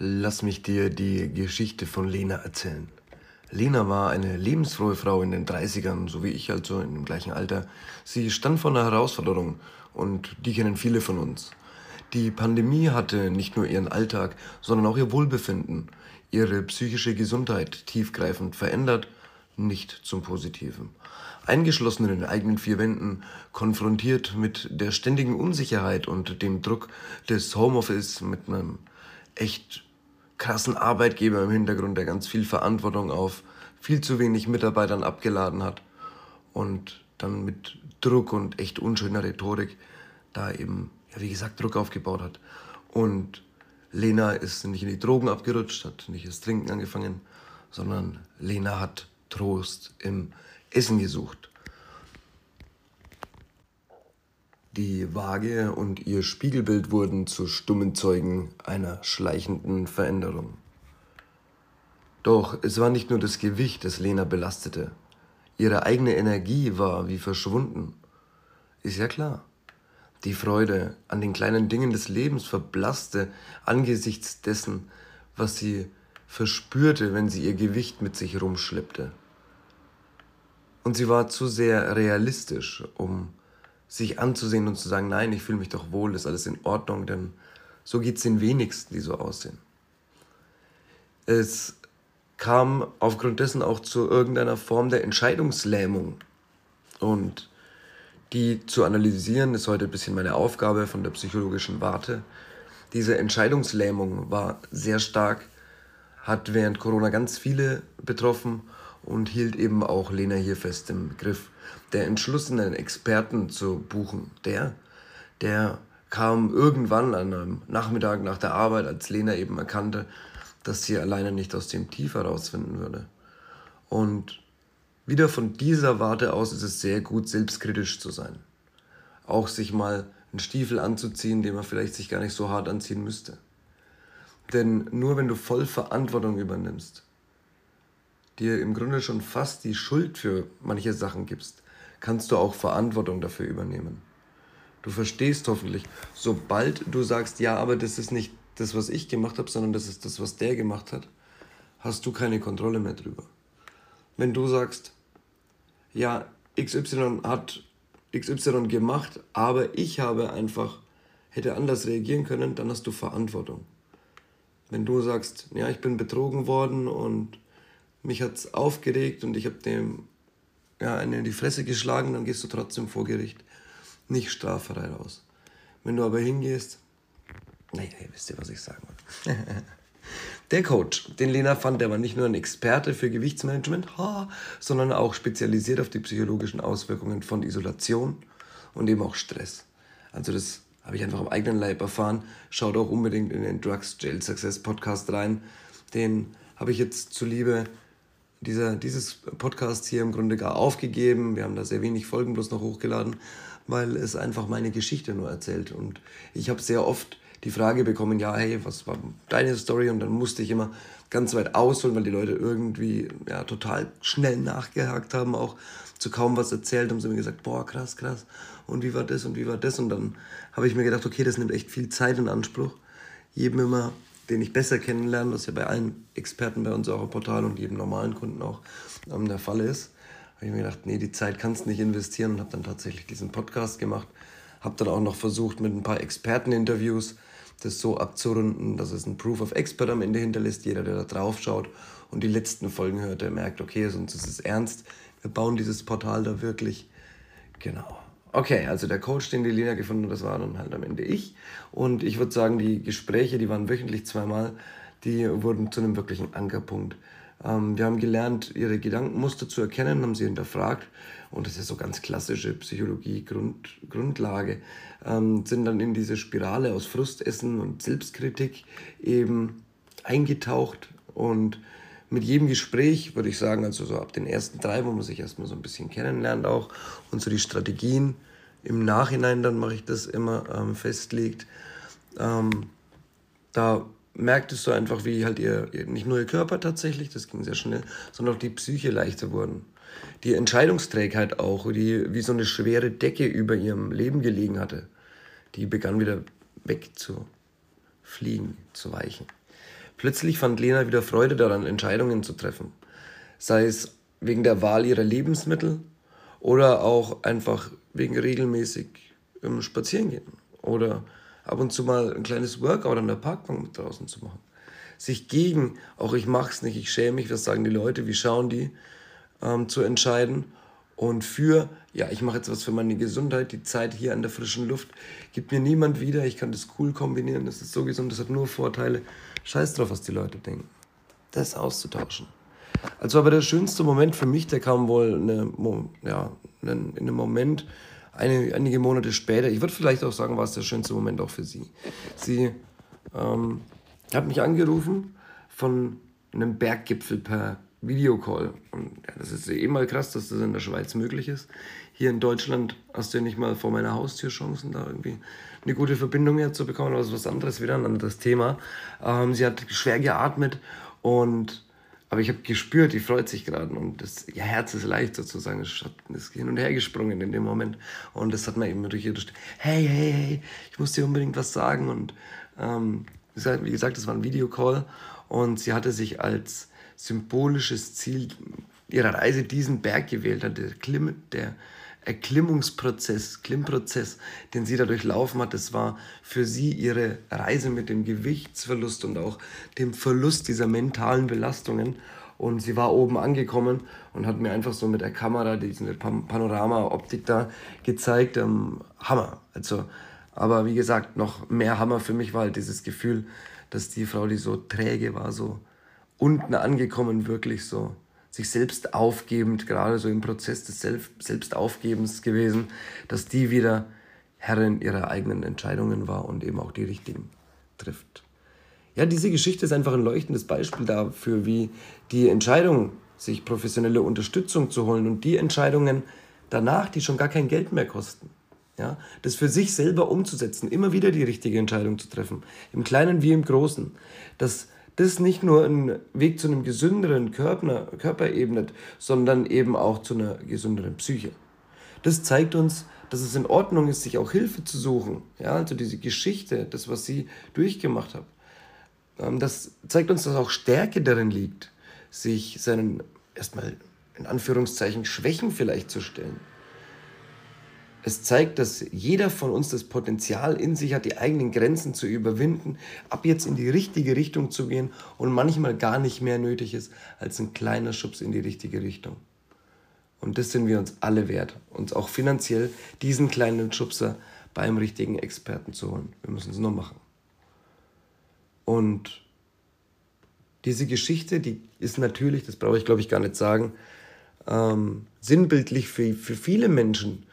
Lass mich dir die Geschichte von Lena erzählen. Lena war eine lebensfrohe Frau in den 30ern, so wie ich also in dem gleichen Alter. Sie stand vor einer Herausforderung und die kennen viele von uns. Die Pandemie hatte nicht nur ihren Alltag, sondern auch ihr Wohlbefinden, ihre psychische Gesundheit tiefgreifend verändert, nicht zum Positiven. Eingeschlossen in den eigenen vier Wänden, konfrontiert mit der ständigen Unsicherheit und dem Druck des Homeoffice mit einem echt krassen Arbeitgeber im Hintergrund, der ganz viel Verantwortung auf viel zu wenig Mitarbeitern abgeladen hat und dann mit Druck und echt unschöner Rhetorik da eben, ja, wie gesagt, Druck aufgebaut hat. Und Lena ist nicht in die Drogen abgerutscht, hat nicht das Trinken angefangen, sondern Lena hat Trost im Essen gesucht. Die Waage und ihr Spiegelbild wurden zu stummen Zeugen einer schleichenden Veränderung. Doch es war nicht nur das Gewicht, das Lena belastete. Ihre eigene Energie war wie verschwunden. Ist ja klar. Die Freude an den kleinen Dingen des Lebens verblasste angesichts dessen, was sie verspürte, wenn sie ihr Gewicht mit sich rumschleppte. Und sie war zu sehr realistisch, um sich anzusehen und zu sagen, nein, ich fühle mich doch wohl, ist alles in Ordnung, denn so geht es den wenigsten, die so aussehen. Es kam aufgrund dessen auch zu irgendeiner Form der Entscheidungslähmung. Und die zu analysieren ist heute ein bisschen meine Aufgabe von der psychologischen Warte. Diese Entscheidungslähmung war sehr stark, hat während Corona ganz viele betroffen und hielt eben auch Lena hier fest im Griff. Der Entschluss, einen Experten zu buchen, der, der kam irgendwann an einem Nachmittag nach der Arbeit, als Lena eben erkannte, dass sie alleine nicht aus dem Tief herausfinden würde. Und wieder von dieser Warte aus ist es sehr gut, selbstkritisch zu sein. Auch sich mal einen Stiefel anzuziehen, den man vielleicht sich gar nicht so hart anziehen müsste. Denn nur wenn du voll Verantwortung übernimmst, dir im Grunde schon fast die Schuld für manche Sachen gibst, kannst du auch Verantwortung dafür übernehmen. Du verstehst hoffentlich, sobald du sagst, ja, aber das ist nicht das, was ich gemacht habe, sondern das ist das, was der gemacht hat, hast du keine Kontrolle mehr drüber. Wenn du sagst, ja, XY hat XY gemacht, aber ich habe einfach, hätte anders reagieren können, dann hast du Verantwortung. Wenn du sagst, ja, ich bin betrogen worden und mich hat es aufgeregt und ich habe dem ja, einen in die Fresse geschlagen, dann gehst du trotzdem vor Gericht nicht straffrei raus. Wenn du aber hingehst, naja, ihr wisst ja, was ich sagen will. der Coach, den Lena fand, der war nicht nur ein Experte für Gewichtsmanagement, sondern auch spezialisiert auf die psychologischen Auswirkungen von Isolation und eben auch Stress. Also das habe ich einfach am eigenen Leib erfahren. Schaut auch unbedingt in den Drugs Jail Success Podcast rein. Den habe ich jetzt zuliebe dieser, dieses Podcast hier im Grunde gar aufgegeben. Wir haben da sehr wenig Folgen bloß noch hochgeladen, weil es einfach meine Geschichte nur erzählt. Und ich habe sehr oft die Frage bekommen, ja, hey, was war deine Story? Und dann musste ich immer ganz weit ausholen, weil die Leute irgendwie ja, total schnell nachgehakt haben, auch zu kaum was erzählt, haben sie mir gesagt, boah, krass, krass. Und wie war das und wie war das? Und dann habe ich mir gedacht, okay, das nimmt echt viel Zeit in Anspruch. Jedem immer den ich besser kennenlerne, was ja bei allen Experten bei uns auch im Portal und jedem normalen Kunden auch ähm, der Fall ist, habe ich mir gedacht, nee, die Zeit kannst du nicht investieren und habe dann tatsächlich diesen Podcast gemacht. Habe dann auch noch versucht, mit ein paar Experteninterviews das so abzurunden, dass es ein Proof of Expert am Ende hinterlässt. Jeder, der da drauf schaut und die letzten Folgen hört, der merkt, okay, sonst ist es ernst. Wir bauen dieses Portal da wirklich. Genau. Okay, also der Coach, den die Lena gefunden hat, das war dann halt am Ende ich. Und ich würde sagen, die Gespräche, die waren wöchentlich zweimal, die wurden zu einem wirklichen Ankerpunkt. Ähm, wir haben gelernt, ihre Gedankenmuster zu erkennen, haben sie hinterfragt. Und das ist so ganz klassische Psychologie-Grundlage. Ähm, sind dann in diese Spirale aus Frustessen und Selbstkritik eben eingetaucht und mit jedem Gespräch, würde ich sagen, also so ab den ersten drei, wo man sich erstmal so ein bisschen kennenlernt auch und so die Strategien im Nachhinein, dann mache ich das immer ähm, festlegt. Ähm, da merktest du einfach, wie halt ihr, nicht nur ihr Körper tatsächlich, das ging sehr schnell, sondern auch die Psyche leichter wurden. Die Entscheidungsträgheit auch, die wie so eine schwere Decke über ihrem Leben gelegen hatte, die begann wieder wegzufliegen, zu weichen. Plötzlich fand Lena wieder Freude daran, Entscheidungen zu treffen. Sei es wegen der Wahl ihrer Lebensmittel oder auch einfach wegen regelmäßig ähm, Spazierengehen oder ab und zu mal ein kleines Workout an der Parkbank mit draußen zu machen. Sich gegen, auch ich mach's nicht, ich schäme mich, was sagen die Leute, wie schauen die, ähm, zu entscheiden und für, ja, ich mache jetzt was für meine Gesundheit, die Zeit hier an der frischen Luft gibt mir niemand wieder, ich kann das cool kombinieren, das ist so gesund, das hat nur Vorteile. Scheiß drauf, was die Leute denken. Das auszutauschen. Also aber der schönste Moment für mich, der kam wohl eine, ja, in einem Moment, eine, einige Monate später. Ich würde vielleicht auch sagen, war es der schönste Moment auch für sie. Sie ähm, hat mich angerufen von einem Berggipfel per Videocall. Und ja, das ist eh mal krass, dass das in der Schweiz möglich ist. Hier in Deutschland hast du ja nicht mal vor meiner Haustür Chancen, da irgendwie eine gute Verbindung herzubekommen, aber das ist was anderes, wieder ein anderes Thema. Ähm, sie hat schwer geatmet und aber ich habe gespürt, die freut sich gerade und das ihr Herz ist leicht sozusagen, es ist hin und her gesprungen in dem Moment und das hat man eben durch ihre Stimme, hey, hey, hey, ich muss dir unbedingt was sagen und ähm, wie gesagt, das war ein Videocall und sie hatte sich als symbolisches Ziel ihrer Reise diesen Berg gewählt der, Klimm, der Erklimmungsprozess, Klimmprozess, den sie da durchlaufen hat, das war für sie ihre Reise mit dem Gewichtsverlust und auch dem Verlust dieser mentalen Belastungen. Und sie war oben angekommen und hat mir einfach so mit der Kamera diese Panorama-Optik da gezeigt. Ähm, Hammer. Also, aber wie gesagt, noch mehr Hammer für mich war halt dieses Gefühl, dass die Frau, die so träge war, so unten angekommen, wirklich so sich selbst aufgebend, gerade so im Prozess des Selb Selbstaufgebens gewesen, dass die wieder Herrin ihrer eigenen Entscheidungen war und eben auch die richtigen trifft. Ja, diese Geschichte ist einfach ein leuchtendes Beispiel dafür, wie die Entscheidung, sich professionelle Unterstützung zu holen und die Entscheidungen danach, die schon gar kein Geld mehr kosten, ja, das für sich selber umzusetzen, immer wieder die richtige Entscheidung zu treffen, im Kleinen wie im Großen, dass das nicht nur einen Weg zu einem gesünderen Körper, Körper ebnet, sondern eben auch zu einer gesünderen Psyche. Das zeigt uns, dass es in Ordnung ist, sich auch Hilfe zu suchen. Ja, also diese Geschichte, das, was sie durchgemacht hat. Ähm, das zeigt uns, dass auch Stärke darin liegt, sich seinen erstmal in Anführungszeichen Schwächen vielleicht zu stellen es zeigt, dass jeder von uns das Potenzial in sich hat, die eigenen Grenzen zu überwinden, ab jetzt in die richtige Richtung zu gehen und manchmal gar nicht mehr nötig ist als ein kleiner Schubs in die richtige Richtung. Und das sind wir uns alle wert, uns auch finanziell diesen kleinen Schubser beim richtigen Experten zu holen. Wir müssen es nur machen. Und diese Geschichte, die ist natürlich, das brauche ich glaube ich gar nicht sagen, ähm, sinnbildlich für, für viele Menschen,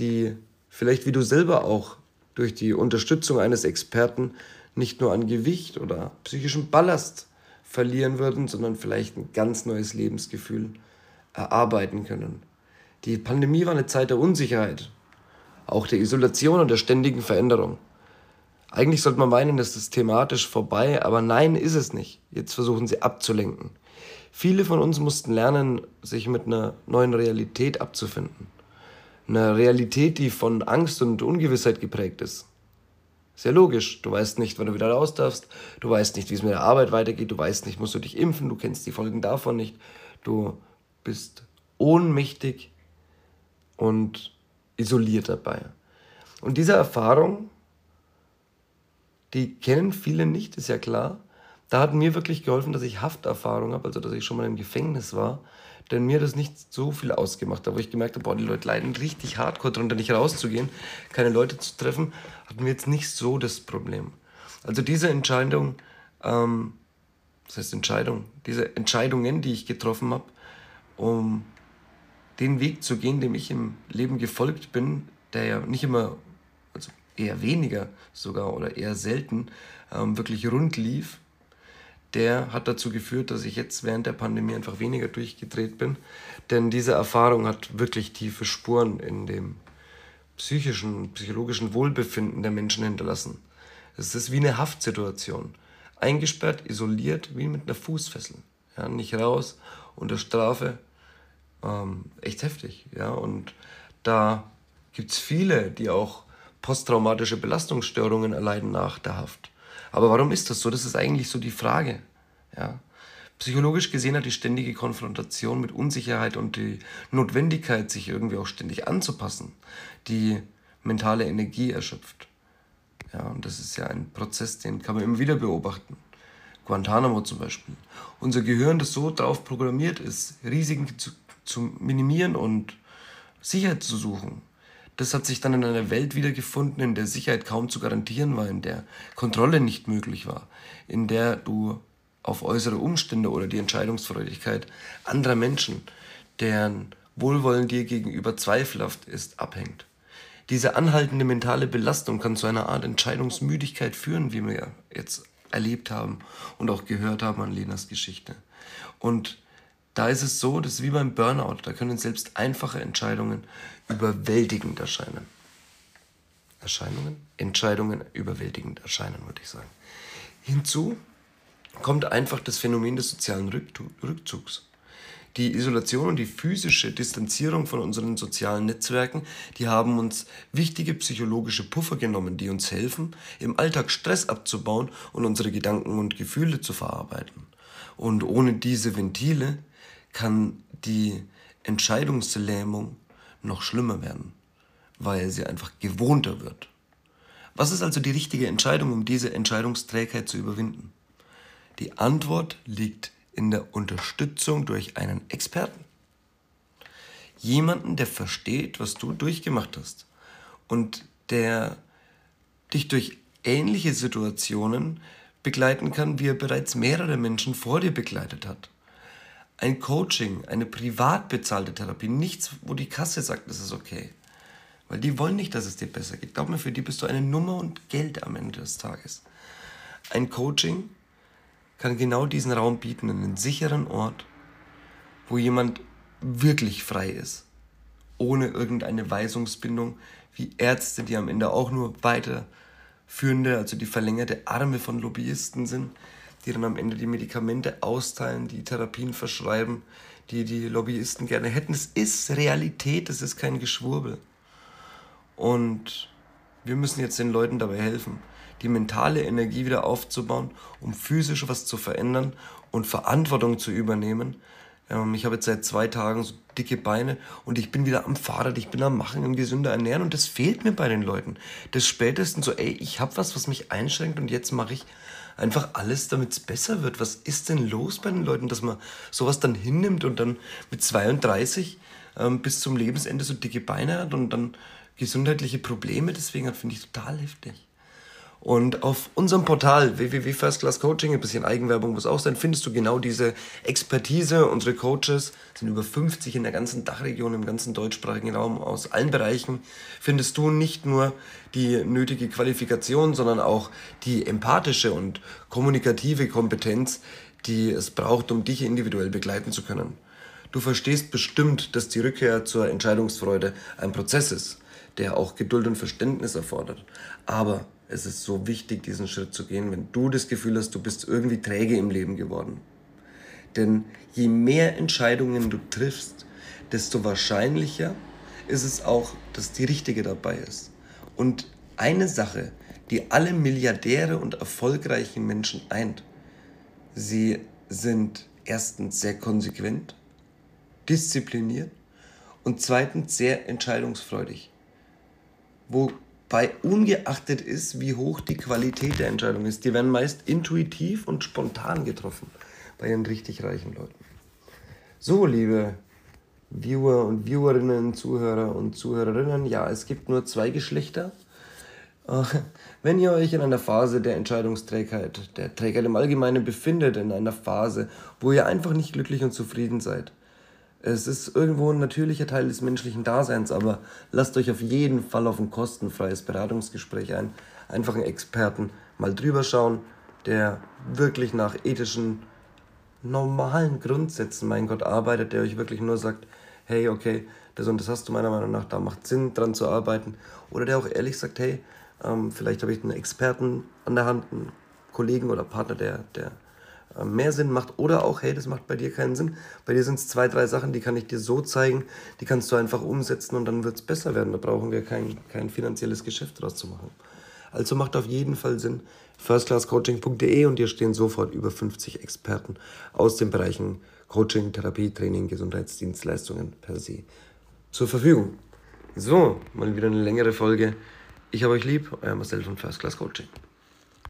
die vielleicht wie du selber auch durch die Unterstützung eines Experten nicht nur an Gewicht oder psychischem Ballast verlieren würden, sondern vielleicht ein ganz neues Lebensgefühl erarbeiten können. Die Pandemie war eine Zeit der Unsicherheit, auch der Isolation und der ständigen Veränderung. Eigentlich sollte man meinen, es ist thematisch vorbei, aber nein, ist es nicht. Jetzt versuchen sie abzulenken. Viele von uns mussten lernen, sich mit einer neuen Realität abzufinden einer Realität, die von Angst und Ungewissheit geprägt ist. Sehr logisch. Du weißt nicht, wann du wieder raus darfst. Du weißt nicht, wie es mit der Arbeit weitergeht. Du weißt nicht, musst du dich impfen. Du kennst die Folgen davon nicht. Du bist ohnmächtig und isoliert dabei. Und diese Erfahrung, die kennen viele nicht, ist ja klar. Da hat mir wirklich geholfen, dass ich Hafterfahrung habe, also dass ich schon mal im Gefängnis war denn mir hat das nicht so viel ausgemacht. Aber ich gemerkt habe, boah, die Leute leiden richtig hardcore darunter, nicht rauszugehen, keine Leute zu treffen, hatten wir jetzt nicht so das Problem. Also diese Entscheidung, ähm, das heißt Entscheidung, diese Entscheidungen, die ich getroffen habe, um den Weg zu gehen, dem ich im Leben gefolgt bin, der ja nicht immer, also eher weniger sogar oder eher selten ähm, wirklich rund lief, der hat dazu geführt, dass ich jetzt während der Pandemie einfach weniger durchgedreht bin. Denn diese Erfahrung hat wirklich tiefe Spuren in dem psychischen, psychologischen Wohlbefinden der Menschen hinterlassen. Es ist wie eine Haftsituation. Eingesperrt, isoliert, wie mit einer Fußfessel. Ja, nicht raus, unter Strafe. Ähm, echt heftig. Ja, und da gibt es viele, die auch posttraumatische Belastungsstörungen erleiden nach der Haft. Aber warum ist das so? Das ist eigentlich so die Frage. Ja? Psychologisch gesehen hat die ständige Konfrontation mit Unsicherheit und die Notwendigkeit, sich irgendwie auch ständig anzupassen, die mentale Energie erschöpft. Ja, und das ist ja ein Prozess, den kann man immer wieder beobachten. Guantanamo zum Beispiel. Unser Gehirn, das so darauf programmiert ist, Risiken zu, zu minimieren und Sicherheit zu suchen, das hat sich dann in einer Welt wiedergefunden, in der Sicherheit kaum zu garantieren war, in der Kontrolle nicht möglich war, in der du auf äußere Umstände oder die Entscheidungsfreudigkeit anderer Menschen, deren Wohlwollen dir gegenüber zweifelhaft ist, abhängt. Diese anhaltende mentale Belastung kann zu einer Art Entscheidungsmüdigkeit führen, wie wir jetzt erlebt haben und auch gehört haben an Lenas Geschichte. Und da ist es so, dass wie beim Burnout, da können selbst einfache Entscheidungen überwältigend erscheinen. Erscheinungen? Entscheidungen überwältigend erscheinen, würde ich sagen. Hinzu kommt einfach das Phänomen des sozialen Rückzugs. Die Isolation und die physische Distanzierung von unseren sozialen Netzwerken, die haben uns wichtige psychologische Puffer genommen, die uns helfen, im Alltag Stress abzubauen und unsere Gedanken und Gefühle zu verarbeiten. Und ohne diese Ventile kann die Entscheidungslähmung noch schlimmer werden, weil sie einfach gewohnter wird. Was ist also die richtige Entscheidung, um diese Entscheidungsträgheit zu überwinden? Die Antwort liegt in der Unterstützung durch einen Experten. Jemanden, der versteht, was du durchgemacht hast und der dich durch ähnliche Situationen begleiten kann, wie er bereits mehrere Menschen vor dir begleitet hat. Ein Coaching, eine privat bezahlte Therapie, nichts, wo die Kasse sagt, das ist okay. Weil die wollen nicht, dass es dir besser geht. Glaub mir, für die bist du eine Nummer und Geld am Ende des Tages. Ein Coaching kann genau diesen Raum bieten, einen sicheren Ort, wo jemand wirklich frei ist, ohne irgendeine Weisungsbindung, wie Ärzte, die am Ende auch nur weiterführende, also die verlängerte Arme von Lobbyisten sind, die dann am Ende die Medikamente austeilen, die Therapien verschreiben, die die Lobbyisten gerne hätten. Es ist Realität, es ist kein Geschwurbel. Und wir müssen jetzt den Leuten dabei helfen die mentale Energie wieder aufzubauen, um physisch was zu verändern und Verantwortung zu übernehmen. Ähm, ich habe jetzt seit zwei Tagen so dicke Beine und ich bin wieder am Fahrrad, ich bin am Machen, im gesünder ernähren und das fehlt mir bei den Leuten. Das spätestens so, ey, ich habe was, was mich einschränkt und jetzt mache ich einfach alles, damit es besser wird. Was ist denn los bei den Leuten, dass man sowas dann hinnimmt und dann mit 32 ähm, bis zum Lebensende so dicke Beine hat und dann gesundheitliche Probleme deswegen hat, finde ich total heftig. Und auf unserem Portal www.firstclasscoaching, ein bisschen Eigenwerbung muss auch sein, findest du genau diese Expertise. Unsere Coaches sind über 50 in der ganzen Dachregion, im ganzen deutschsprachigen Raum, aus allen Bereichen. Findest du nicht nur die nötige Qualifikation, sondern auch die empathische und kommunikative Kompetenz, die es braucht, um dich individuell begleiten zu können. Du verstehst bestimmt, dass die Rückkehr zur Entscheidungsfreude ein Prozess ist, der auch Geduld und Verständnis erfordert. Aber es ist so wichtig, diesen Schritt zu gehen, wenn du das Gefühl hast, du bist irgendwie träge im Leben geworden. Denn je mehr Entscheidungen du triffst, desto wahrscheinlicher ist es auch, dass die richtige dabei ist. Und eine Sache, die alle Milliardäre und erfolgreichen Menschen eint, sie sind erstens sehr konsequent, diszipliniert und zweitens sehr entscheidungsfreudig. Wo bei ungeachtet ist, wie hoch die Qualität der Entscheidung ist. Die werden meist intuitiv und spontan getroffen bei den richtig reichen Leuten. So, liebe Viewer und Viewerinnen, Zuhörer und Zuhörerinnen, ja, es gibt nur zwei Geschlechter. Äh, wenn ihr euch in einer Phase der Entscheidungsträgheit, der Trägheit im Allgemeinen befindet, in einer Phase, wo ihr einfach nicht glücklich und zufrieden seid, es ist irgendwo ein natürlicher Teil des menschlichen Daseins, aber lasst euch auf jeden Fall auf ein kostenfreies Beratungsgespräch ein. Einfach einen Experten mal drüber schauen, der wirklich nach ethischen, normalen Grundsätzen, mein Gott, arbeitet, der euch wirklich nur sagt, hey, okay, das und das hast du meiner Meinung nach, da macht Sinn, dran zu arbeiten. Oder der auch ehrlich sagt, hey, ähm, vielleicht habe ich einen Experten an der Hand, einen Kollegen oder Partner, der, der äh, mehr Sinn macht oder auch, hey, das macht bei dir keinen Sinn. Bei dir sind es zwei, drei Sachen, die kann ich dir so zeigen, die kannst du einfach umsetzen und dann wird es besser werden. Da brauchen wir kein, kein finanzielles Geschäft draus zu machen. Also macht auf jeden Fall Sinn, firstclasscoaching.de und dir stehen sofort über 50 Experten aus den Bereichen Coaching, Therapie, Training, Gesundheitsdienstleistungen per se zur Verfügung. So, mal wieder eine längere Folge. Ich habe euch lieb, euer Marcel von First Class Coaching.